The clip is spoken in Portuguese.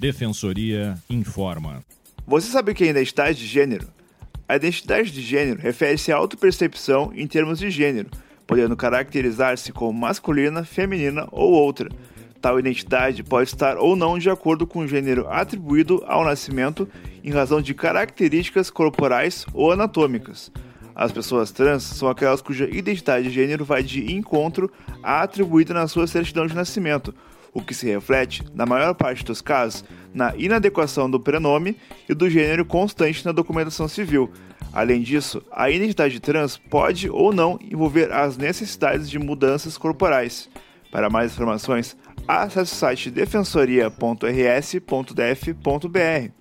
Defensoria informa. Você sabe o que é identidade de gênero? A identidade de gênero refere-se à autopercepção em termos de gênero, podendo caracterizar-se como masculina, feminina ou outra. Tal identidade pode estar ou não de acordo com o gênero atribuído ao nascimento em razão de características corporais ou anatômicas. As pessoas trans são aquelas cuja identidade de gênero vai de encontro à atribuída na sua certidão de nascimento, o que se reflete, na maior parte dos casos, na inadequação do prenome e do gênero constante na documentação civil. Além disso, a identidade trans pode ou não envolver as necessidades de mudanças corporais. Para mais informações, acesse o site defensoria.rs.def.br.